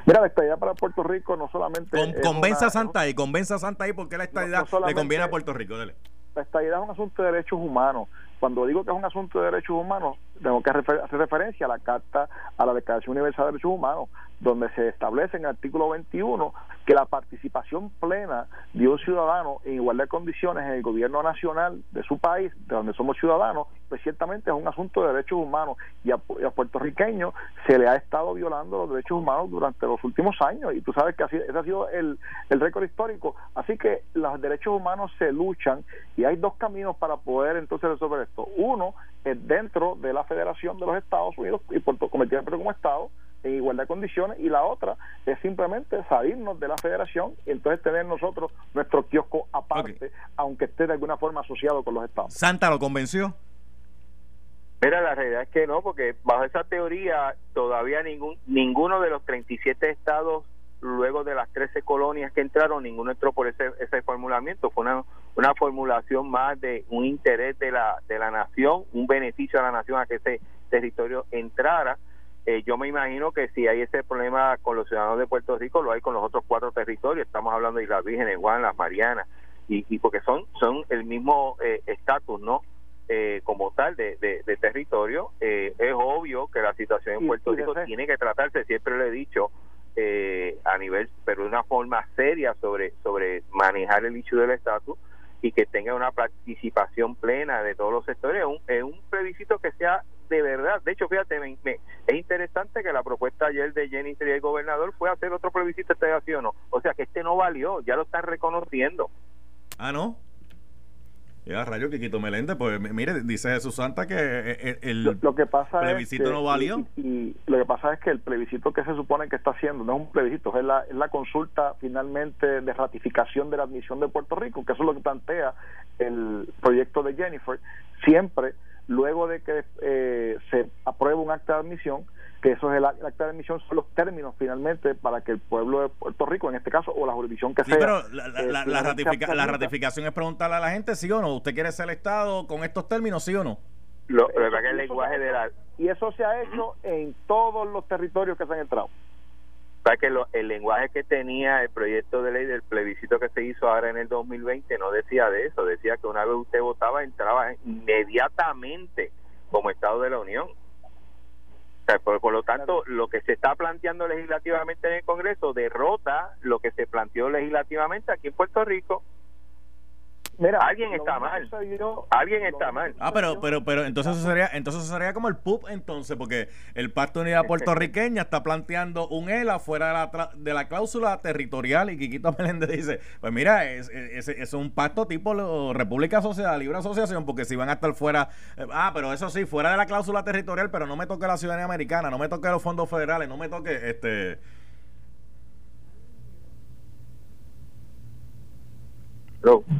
Mira, la estadía para Puerto Rico no solamente. convenza a Santa y convenza a Santa y porque la estadía le conviene a Puerto Rico. Dale. La estadía es un asunto de derechos humanos. Cuando digo que es un asunto de derechos humanos, tengo que hacer referencia a la Carta, a la Declaración Universal de Derechos Humanos, donde se establece en el artículo 21 que la participación plena de un ciudadano en igualdad de condiciones en el gobierno nacional de su país, de donde somos ciudadanos, pues ciertamente es un asunto de derechos humanos y a, puertorriqueños se le ha estado violando los derechos humanos durante los últimos años y tú sabes que así, ese ha sido el, el récord histórico. Así que los derechos humanos se luchan y hay dos caminos para poder entonces resolver esto. Uno es dentro de la Federación de los Estados Unidos y Puerto convertirse como Estado en igualdad de condiciones y la otra es simplemente salirnos de la federación y entonces tener nosotros nuestro kiosco aparte, aunque esté de alguna forma asociado con los estados. ¿Santa lo convenció? Mira, la realidad es que no, porque bajo esa teoría todavía ningún ninguno de los 37 estados luego de las 13 colonias que entraron, ninguno entró por ese, ese formulamiento. Fue una, una formulación más de un interés de la, de la nación, un beneficio a la nación a que ese territorio entrara. Eh, yo me imagino que si hay ese problema con los ciudadanos de Puerto Rico, lo hay con los otros cuatro territorios. Estamos hablando de Islas Vírgenes, Juan, las Marianas, y, y porque son, son el mismo eh, estatus, ¿no? Eh, como tal de, de, territorio, es obvio que la situación en Puerto Rico tiene que tratarse, siempre le he dicho, a nivel, pero de una forma seria sobre, sobre manejar el issue del estatus y que tenga una participación plena de todos los sectores. Es un, es un plebiscito que sea de verdad. De hecho, fíjate, es interesante que la propuesta ayer de Jenny y el gobernador fue hacer otro plebiscito este así o no. O sea que este no valió, ya lo están reconociendo. Ah, ¿no? Ya, rayo Quiquito Meléndez, pues mire, dice Jesús Santa que eh, eh, el, lo, que pasa plebiscito no valió. Y, lo que pasa es que el plebiscito que se supone que está haciendo no es un plebiscito, es la, es la consulta finalmente de ratificación de la admisión de Puerto Rico, que eso es lo que plantea el proyecto de Jennifer. Siempre, luego de que eh, se apruebe un acta de admisión, que eso es el, acta de admisión, son los términos finalmente para que el pueblo de Puerto Rico, en este caso, o la jurisdicción que sí, sea. pero la, la, eh, la, ratificación es preguntarle a la gente sí o no. ¿Usted quiere ser el Estado con estos términos, sí o no? Lo, que el lenguaje de la... Y eso se ha hecho en todos los territorios que se han entrado. O que el lenguaje que tenía el proyecto de ley del plebiscito que se hizo ahora en el 2020 no decía de eso, decía que una vez usted votaba entraba inmediatamente como Estado de la Unión por, lo tanto, lo que se está planteando legislativamente en el Congreso derrota lo que se planteó legislativamente aquí en Puerto Rico. Mira, alguien está mal. alguien está mal. Ah, pero pero pero entonces eso sería entonces sería como el PUP entonces porque el Pacto de Unidad Puertorriqueña está planteando un ELA fuera de la, de la cláusula territorial y Quiquito Meléndez dice, pues mira, es, es, es un pacto tipo República Sociedad, Libre Asociación porque si van a estar fuera eh, ah, pero eso sí, fuera de la cláusula territorial, pero no me toque la ciudadanía americana, no me toque los fondos federales, no me toque este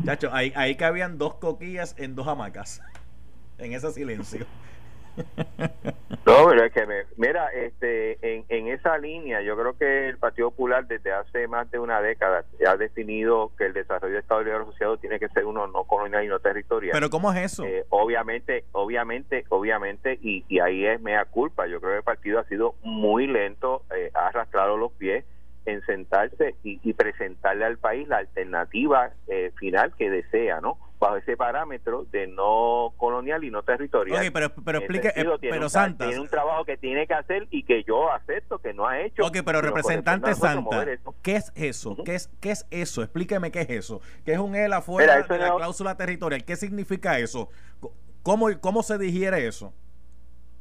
Chacho, ahí, ahí cabían dos coquillas en dos hamacas. En ese silencio. No, pero es que me, mira, este, en, en esa línea, yo creo que el Partido Popular desde hace más de una década ha definido que el desarrollo de Estado Libre Asociado tiene que ser uno no colonial y no territorial. Pero ¿cómo es eso? Eh, obviamente, obviamente, obviamente, y, y ahí es mea culpa. Yo creo que el partido ha sido muy lento, eh, ha arrastrado los pies en sentarse y, y presentarle al país la alternativa eh, final que desea, ¿no? Bajo ese parámetro de no colonial y no territorial. Ok, pero, explique, sentido, eh, pero un Santas. Tiene un trabajo que tiene que hacer y que yo acepto que no ha hecho. Ok, pero representante Santa. ¿qué es eso? ¿Qué es qué es eso? Explíqueme qué es eso. ¿Qué es un ELA fuera Mira, eso de la no- cláusula territorial? ¿Qué significa eso? ¿Cómo, cómo se digiere eso?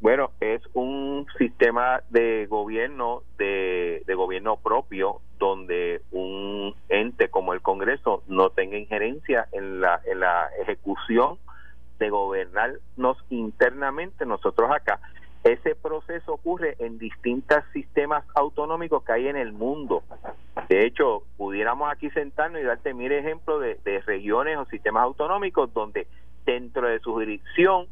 Bueno, es un sistema de gobierno, de, gobierno propio, donde un ente como el Congreso no tenga injerencia en la, en la ejecución de gobernarnos internamente nosotros acá. Ese proceso ocurre en distintos sistemas autonómicos que hay en el mundo. De hecho, pudiéramos aquí sentarnos y darte mil ejemplos de, de regiones o sistemas autonómicos donde dentro de su jurisdicción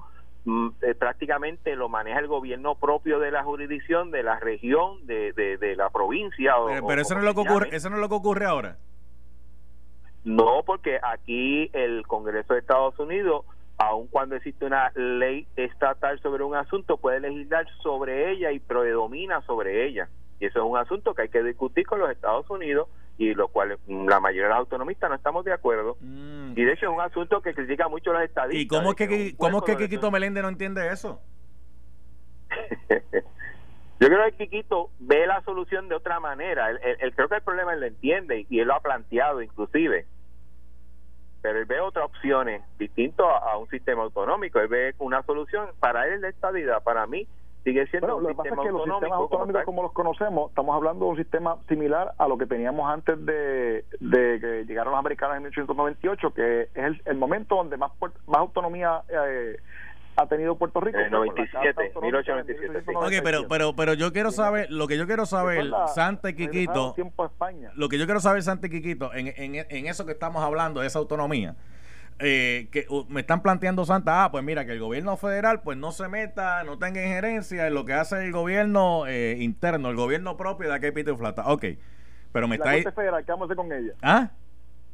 eh, prácticamente lo maneja el gobierno propio de la jurisdicción, de la región, de, de, de la provincia. O, Pero, eso no lo que ocurre, eso no es lo que ocurre ahora. No, porque aquí el Congreso de Estados Unidos, aun cuando existe una ley estatal sobre un asunto, puede legislar sobre ella y predomina sobre ella. Y eso es un asunto que hay que discutir con los Estados Unidos y lo cual mm, la mayoría de los autonomistas no estamos de acuerdo. Mm. Y de hecho es un asunto que critica mucho los estadistas. ¿Y cómo es que, un cómo es que Quiquito Meléndez no entiende eso? Yo creo que Quiquito ve la solución de otra manera. Él, él- él creo que el problema él lo entiende y él lo ha planteado inclusive. Pero él ve otras opciones distinto a, a un sistema autonómico. Él ve una solución. Para él es la estabilidad. Para mí sigue siendo Bueno, un lo que pasa es que los sistemas autonómicos como los conocemos, estamos hablando de un sistema similar a lo que teníamos antes de, de que llegaron los americanos en 1898, que es el, el momento donde más puer- más autonomía eh, ha tenido Puerto Rico. En el fue con la 97, Carta Autonómica de 1897, sí. Ok, pero, pero, pero yo quiero saber, lo que yo quiero saber, la- Santa y Quiquito, tiempo a España. lo que yo quiero saber, Santa y Quiquito, en, en, en eso que estamos hablando, de esa autonomía, eh, que uh, me están planteando Santa, ah, pues mira, que el gobierno federal pues no se meta, no tenga injerencia en lo que hace el gobierno eh, interno, el gobierno propio de aquí Pito Flata. Ok, pero me la está ahí... Corte Federal, ¿qué vamos a hacer con ella? ¿Ah?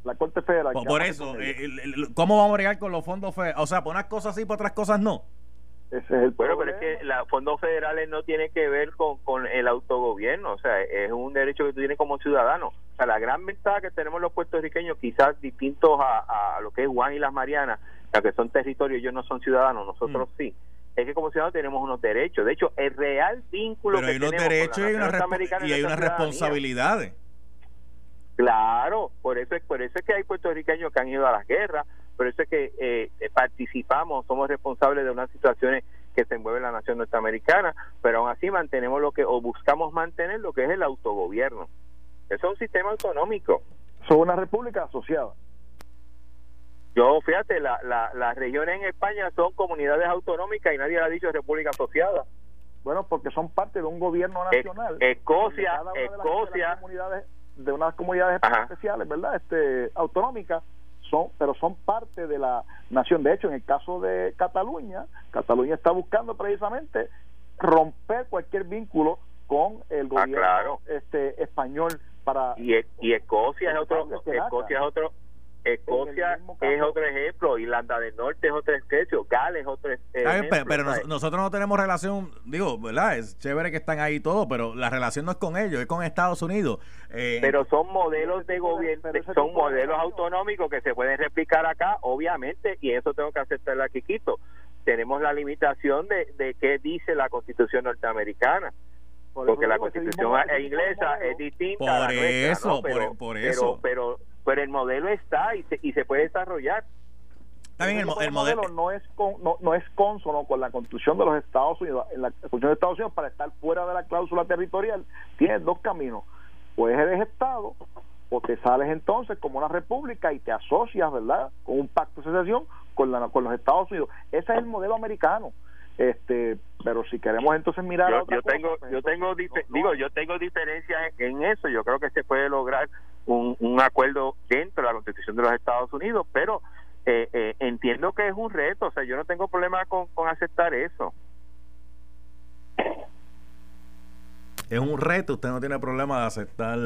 La Corte Federal. Por, ¿qué por eso, eh, el- ¿cómo vamos a bregar con los fondos federales? O sea, por unas cosas sí, por otras cosas no. Ese es el Bueno, pero es que los fondos federales no tienen que ver con, con el autogobierno, o sea, es un derecho que tú tienes como ciudadano. O sea, la gran ventaja que tenemos los puertorriqueños, quizás distintos a, a lo que es Juan y las Marianas, ya que son territorios, ellos no son ciudadanos, nosotros Mm. sí. Es que como ciudadanos tenemos unos derechos. De hecho, el real vínculo Pero que hay unos tenemos con la derechos y hay nación unas, respo- norteamericana y hay unas responsabilidades. Claro, por eso, es- por eso es que hay puertorriqueños que han ido a las guerras, por eso es que eh, eh, participamos, somos responsables de unas situaciones que se mueve la nación norteamericana, pero aún así mantenemos lo que, o buscamos mantener lo que es el autogobierno. Eso es un sistema autonómico. Son una república asociada. Yo, fíjate, la, la- las regiones en España son comunidades autonómicas y nadie le ha dicho república asociada. Bueno, porque son parte de un gobierno nacional. Escocia, una de las- de las Escocia, comunidades, de unas comunidades Ajá. especiales, ¿verdad? Este, autonómicas, son, pero son parte de la nación. De hecho, en el caso de Cataluña, Cataluña está buscando precisamente romper cualquier vínculo con el gobierno Ah, claro. este español para y, E- y Escocia es otro Escocia es Escocia es otro Escocia es otro ejemplo Irlanda del Norte es otro ejemplo Gales es otro ejemplo pero, pero ¿sabes? nos- nosotros no tenemos relación, digo, ¿verdad? Es chévere que están ahí todos, pero la relación no es con ellos, es con Estados Unidos. Eh, pero son modelos de gobierno son modelos autonómicos que se pueden replicar acá obviamente y eso tengo que aceptarlo aquí Quito tenemos la limitación de, de qué dice la constitución norteamericana porque la constitución inglesa es distinta Por a la nuestra, eso, ¿no? por- pero, por pero- eso. pero, pero el modelo está y se, y se puede desarrollar está bien, el, el modelo. no es con- no, no es consono con la constitución de los Estados Unidos. En la constitución de Estados Unidos, para estar fuera de la cláusula territorial, tienes dos caminos. Pues eres Estado o te sales entonces como una república y te asocias, ¿verdad? Con un pacto de asociación con, la, con los Estados Unidos. Ese es el modelo americano. Este, pero si queremos entonces mirar yo, otra yo cosa, tengo pues yo entonces tengo no- dife- no. digo yo tengo diferencias en eso. Yo creo que se puede lograr un, un acuerdo dentro de la Constitución de los Estados Unidos pero eh, eh, entiendo que es un reto. O sea yo no tengo problema con, con aceptar eso. Es un reto, usted no tiene problema de aceptar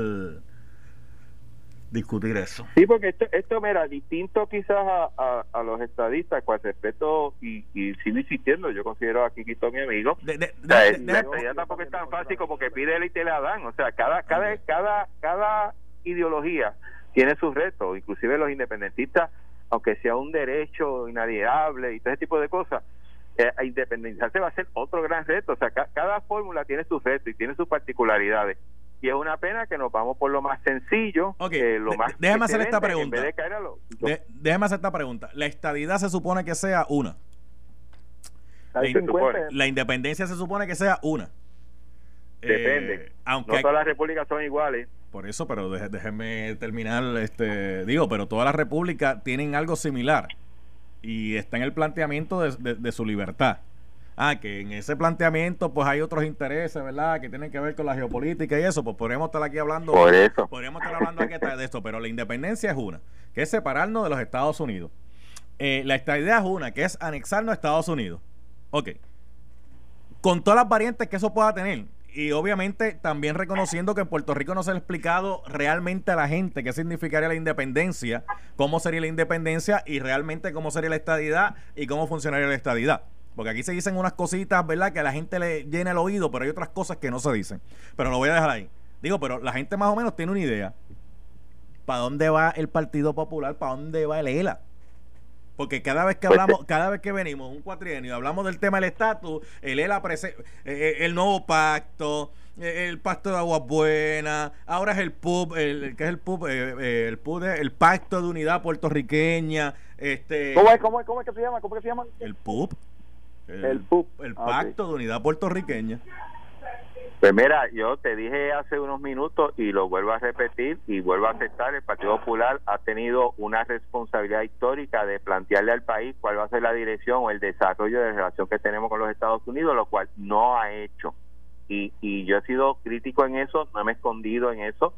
discutir eso. Sí, porque esto, esto mira, distinto quizás a, a, los estadistas, con respeto y, y sigo insistiendo, yo considero a Kikito mi amigo. la estadía tampoco es tan fácil como que pide él y te la dan. O sea, cada, cada, cada, cada ideología tiene sus retos, inclusive los independentistas, aunque sea un derecho inalienable y todo ese tipo de cosas, eh, independizarse va a ser otro gran reto. O sea, cada fórmula tiene sus retos y tiene sus particularidades. Y es una pena que nos vamos por lo más sencillo, lo más déjame hacer esta pregunta. déjame hacer esta pregunta. La estadidad se supone que sea una. La, independencia se supone que sea una. Depende. Eh, aunque no todas las repúblicas son iguales. Por eso, pero déjeme terminar. este Digo, pero todas las repúblicas tienen algo similar. Y está en el planteamiento de su libertad ah, que en ese planteamiento pues hay otros intereses, ¿verdad? Que tienen que ver con la geopolítica y eso, pues podríamos estar aquí hablando. Por eso. Podríamos estar hablando aquí de esto, pero la independencia es una, que es separarnos de los Estados Unidos. Eh, la idea es una, que es anexarnos a Estados Unidos. Ok. Con todas las variantes que eso pueda tener. Y obviamente también reconociendo que en Puerto Rico no se ha explicado realmente a la gente qué significaría la independencia, cómo sería la independencia y realmente cómo sería la estadidad y cómo funcionaría la estadidad. Porque aquí se dicen unas cositas, ¿verdad? Que a la gente le llena el oído, pero hay otras cosas que no se dicen. Pero lo voy a dejar ahí. Digo, pero la gente más o menos tiene una idea. ¿Para dónde va el Partido Popular? ¿Para dónde va el ELA? Porque cada vez que pues hablamos, cada vez que venimos un cuatrienio, hablamos del tema del estatus, el ELA, eh, eh, el nuevo pacto, eh, el pacto de aguas buenas, ahora es el PUB, el, que es el PUB, el PUB, el pacto de unidad puertorriqueña, este. ¿Cómo es, cómo es, cómo es que se llama? ¿Cómo es que se llama? El PUB. El, el El ah, Pacto de Unidad Puertorriqueña. Pues mira, yo te dije hace unos minutos y lo vuelvo a repetir y vuelvo a aceptar, el Partido Popular ha tenido una responsabilidad histórica de plantearle al país cuál va a ser la dirección o el desarrollo de la relación que tenemos con los Estados Unidos, lo cual no ha hecho. Y, y yo he sido crítico en eso, no me he escondido en eso,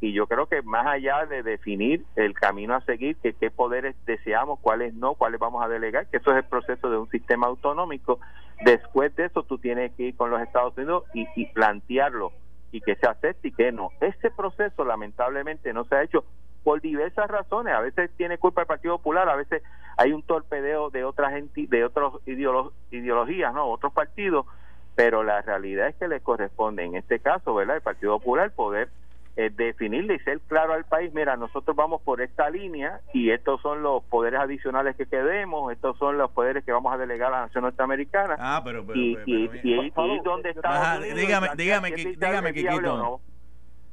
y yo creo que más allá de definir el camino a seguir, que qué poderes deseamos, cuáles no, cuáles vamos a delegar, que eso es el proceso de un sistema autonómico, después de eso tú tienes que ir con los Estados Unidos y, plantearlo y que se acepte y que no. Ese proceso lamentablemente no se ha hecho por diversas razones. A veces tiene culpa el Partido Popular, a veces hay un torpedeo de otras de otras ideologías, no, otros partidos, pero la realidad es que le corresponde en este caso, ¿verdad? El Partido Popular poder eh, definirle y ser claro al país, mira, nosotros vamos por esta línea y estos son los poderes adicionales que quedemos, estos son los poderes que vamos a delegar a la nación norteamericana. Ah, pero, pero, y, y, dónde está... dígame, dígame, dígame, Quiquito.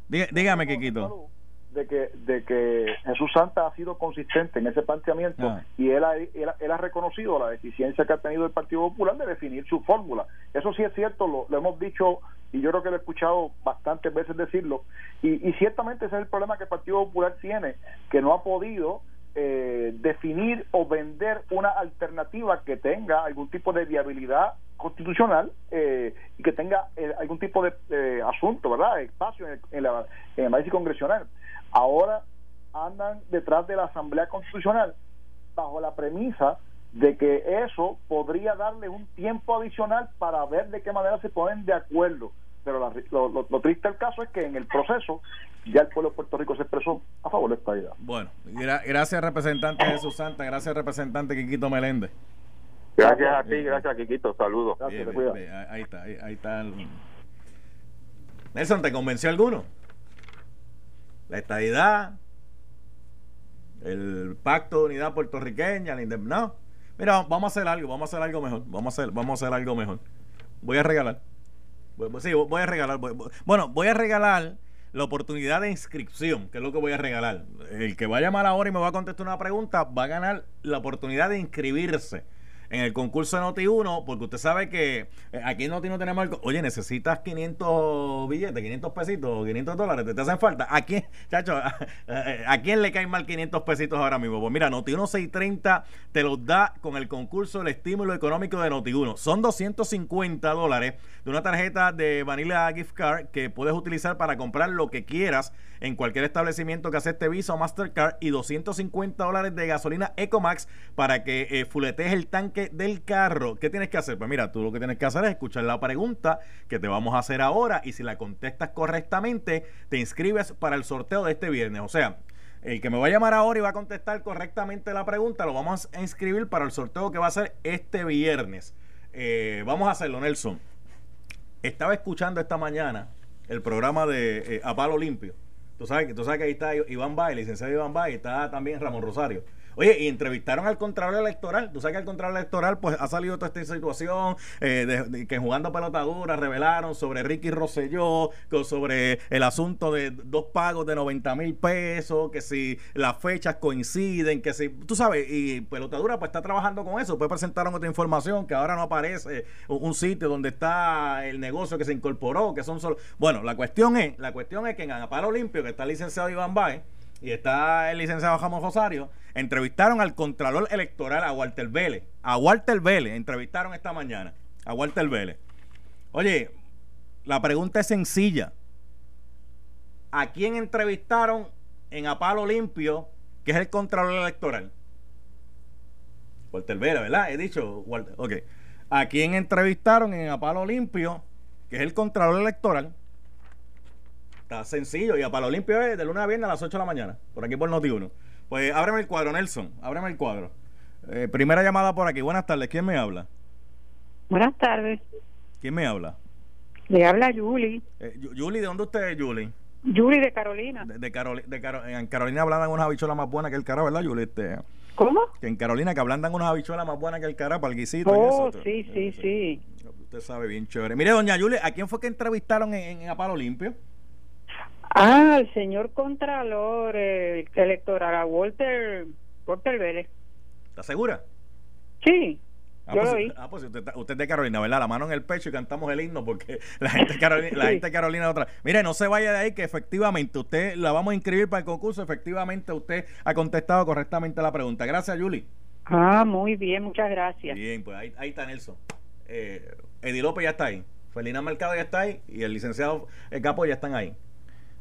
Dígame, Quiquito de que, de que Jesús Santa ha sido consistente en ese planteamiento ah. y él ha, él, ha reconocido la deficiencia que ha tenido el Partido Popular de definir su fórmula. Eso sí es cierto, lo, hemos dicho y yo creo que lo he escuchado bastantes veces decirlo y, y ciertamente ese es el problema que el Partido Popular tiene, que no ha podido eh, definir o vender una alternativa que tenga algún tipo de viabilidad constitucional eh, y que tenga eh, algún tipo de asunto, ¿verdad? Espacio en, en la, en el congresional ahora andan detrás de la Asamblea Constitucional bajo la premisa de que eso podría darle un tiempo adicional para ver de qué manera se ponen de acuerdo. Pero lo, triste del caso es que en el proceso ya el pueblo de Puerto Rico se expresó a favor de esta idea. Bueno, gracias representante Jesús Santa, gracias representante Quiquito Meléndez. Gracias a ti, gracias Quiquito, saludos. ahí está, ahí, está. Nelson, ¿te convenció alguno? La estadidad, el pacto de unidad puertorriqueña, no. Mira, vamos a hacer algo, vamos a hacer algo mejor, vamos a hacer, vamos a hacer algo mejor. Voy a regalar. Sí, voy a regalar. Bueno, voy a regalar la oportunidad de inscripción, que es lo que voy a regalar. El que va a llamar ahora y me va a contestar una pregunta va a ganar la oportunidad de inscribirse en el concurso de Noti1, porque usted sabe que eh, aquí en Noti no tenemos algo. Oye, necesitas 500 billetes, 500 pesitos, 500 dólares, ¿te, hacen falta? ¿A quién, chacho, a, quién le caen mal 500 pesitos ahora mismo? Pues mira, Noti1 630 te los da con el concurso del estímulo económico de Noti1. Son 250 dólares de una tarjeta de Vanilla Gift Card que puedes utilizar para comprar lo que quieras en cualquier establecimiento que acepte Visa o Mastercard y 250 dólares de gasolina Ecomax para que eh, el tanque del carro, ¿qué tienes que hacer? Pues mira, tú lo que tienes que hacer es escuchar la pregunta que te vamos a hacer ahora y si la contestas correctamente, te inscribes para el sorteo de este viernes. O sea, el que me va a llamar ahora y va a contestar correctamente la pregunta, lo vamos a inscribir para el sorteo que va a ser este viernes. Eh, vamos a hacerlo, Nelson. Estaba escuchando esta mañana el programa de eh, A Palo Limpio. Tú sabes, tú sabes que ahí está Iván Bay, licenciado Iván Bay, está también Ramón Rosario. Oye, y entrevistaron al Contralor Electoral. Tú sabes que el Contralor Electoral pues ha salido toda esta situación eh, de, que jugando pelotadura revelaron sobre Ricky Rosselló, sobre el asunto de dos pagos de 90 mil pesos, que si las fechas coinciden, que si, tú sabes, y pelotadura pues está trabajando con eso. Pues presentaron otra información que ahora no aparece un sitio donde está el negocio que se incorporó, que son solo... Bueno, la cuestión es, la cuestión es que en Anaparo Limpio, que está licenciado Iván Baez, y está el licenciado Jamón Rosario, entrevistaron al Contralor Electoral, a Walter Vélez. A Walter Vélez, entrevistaron esta mañana. A Walter Vélez. Oye, la pregunta es sencilla. ¿A quién entrevistaron en Apalo Limpio, que es el Contralor Electoral? Walter Vélez, ¿verdad? He dicho, Walter. Ok. ¿A quién entrevistaron en Apalo Limpio, que es el Contralor Electoral? Está sencillo. Y a Palo Limpio es de lunes a viernes a las 8 de la mañana. Por aquí por Noti1. Pues ábreme el cuadro, Nelson. Ábreme el cuadro. Eh, primera llamada por aquí. Buenas tardes. ¿Quién me habla? Buenas tardes. ¿Quién me habla? Le habla Julie. Eh, Julie, ¿de dónde usted es, Julie? Julie de Carolina. De, de, en Carolina hablan unas habichuelas más buenas que el cara, ¿verdad, Julie? Este, ¿Cómo? Que en Carolina que hablan unas habichuelas más buenas que el cara para el guisito. Oh, sí, sí, sí. Usted sabe bien chévere. Mire, doña Julie, ¿a quién fue que entrevistaron en, en Apalo Limpio? Ah, el señor Contralor electoral, a Walter, Walter Vélez. ¿Está segura? Sí. Ah, yo pues, lo vi. ah, pues usted, usted es de Carolina, ¿verdad? La mano en el pecho y cantamos el himno porque la gente de Carolina, la gente de Carolina otra. Mire, no se vaya de ahí que efectivamente usted la vamos a inscribir para el concurso. Efectivamente usted ha contestado correctamente la pregunta. Gracias, Julie. Ah, muy bien, muchas gracias. Bien, pues ahí, ahí está Nelson. Eh, Edi López ya está ahí. Felina Mercado ya está ahí y el licenciado Capo ya están ahí